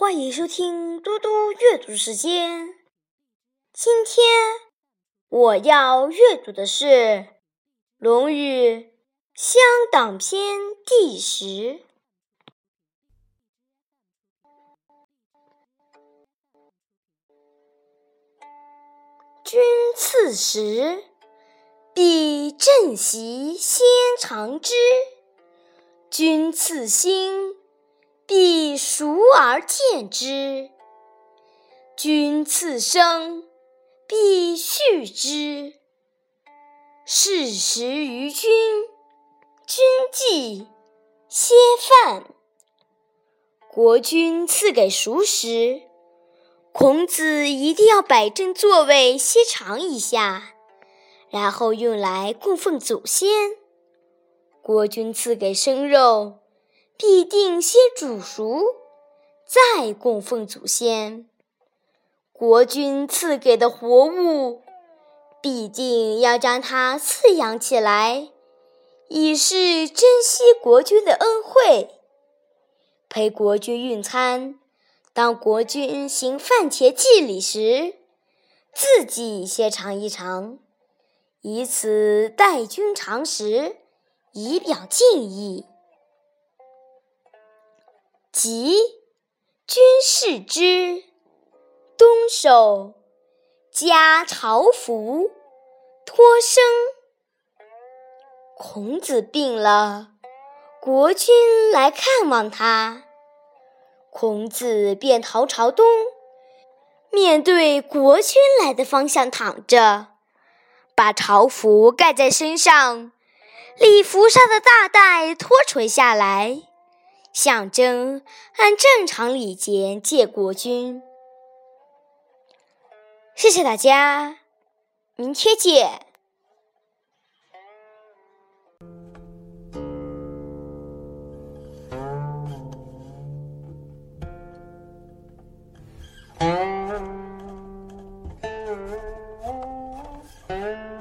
欢迎收听嘟嘟阅读时间。今天我要阅读的是《论语·乡党篇》第十。君次时，必正席先尝之；君次兴，必熟而见之；君次生，必畜之。事时于君，君祭，先饭。国君赐给熟食。孔子一定要摆正座位，先尝一下，然后用来供奉祖先。国君赐给生肉，必定先煮熟，再供奉祖先。国君赐给的活物，必定要将它饲养起来，以示珍惜国君的恩惠，陪国君用餐。当国君行饭前祭礼时，自己先尝一尝，以此待君尝食，以表敬意。即君视之，东守，加朝服，托生。孔子病了，国君来看望他。孔子便逃朝东，面对国君来的方向躺着，把朝服盖在身上，礼服上的大带脱垂下来，象征按正常礼节见国君。谢谢大家，明天见。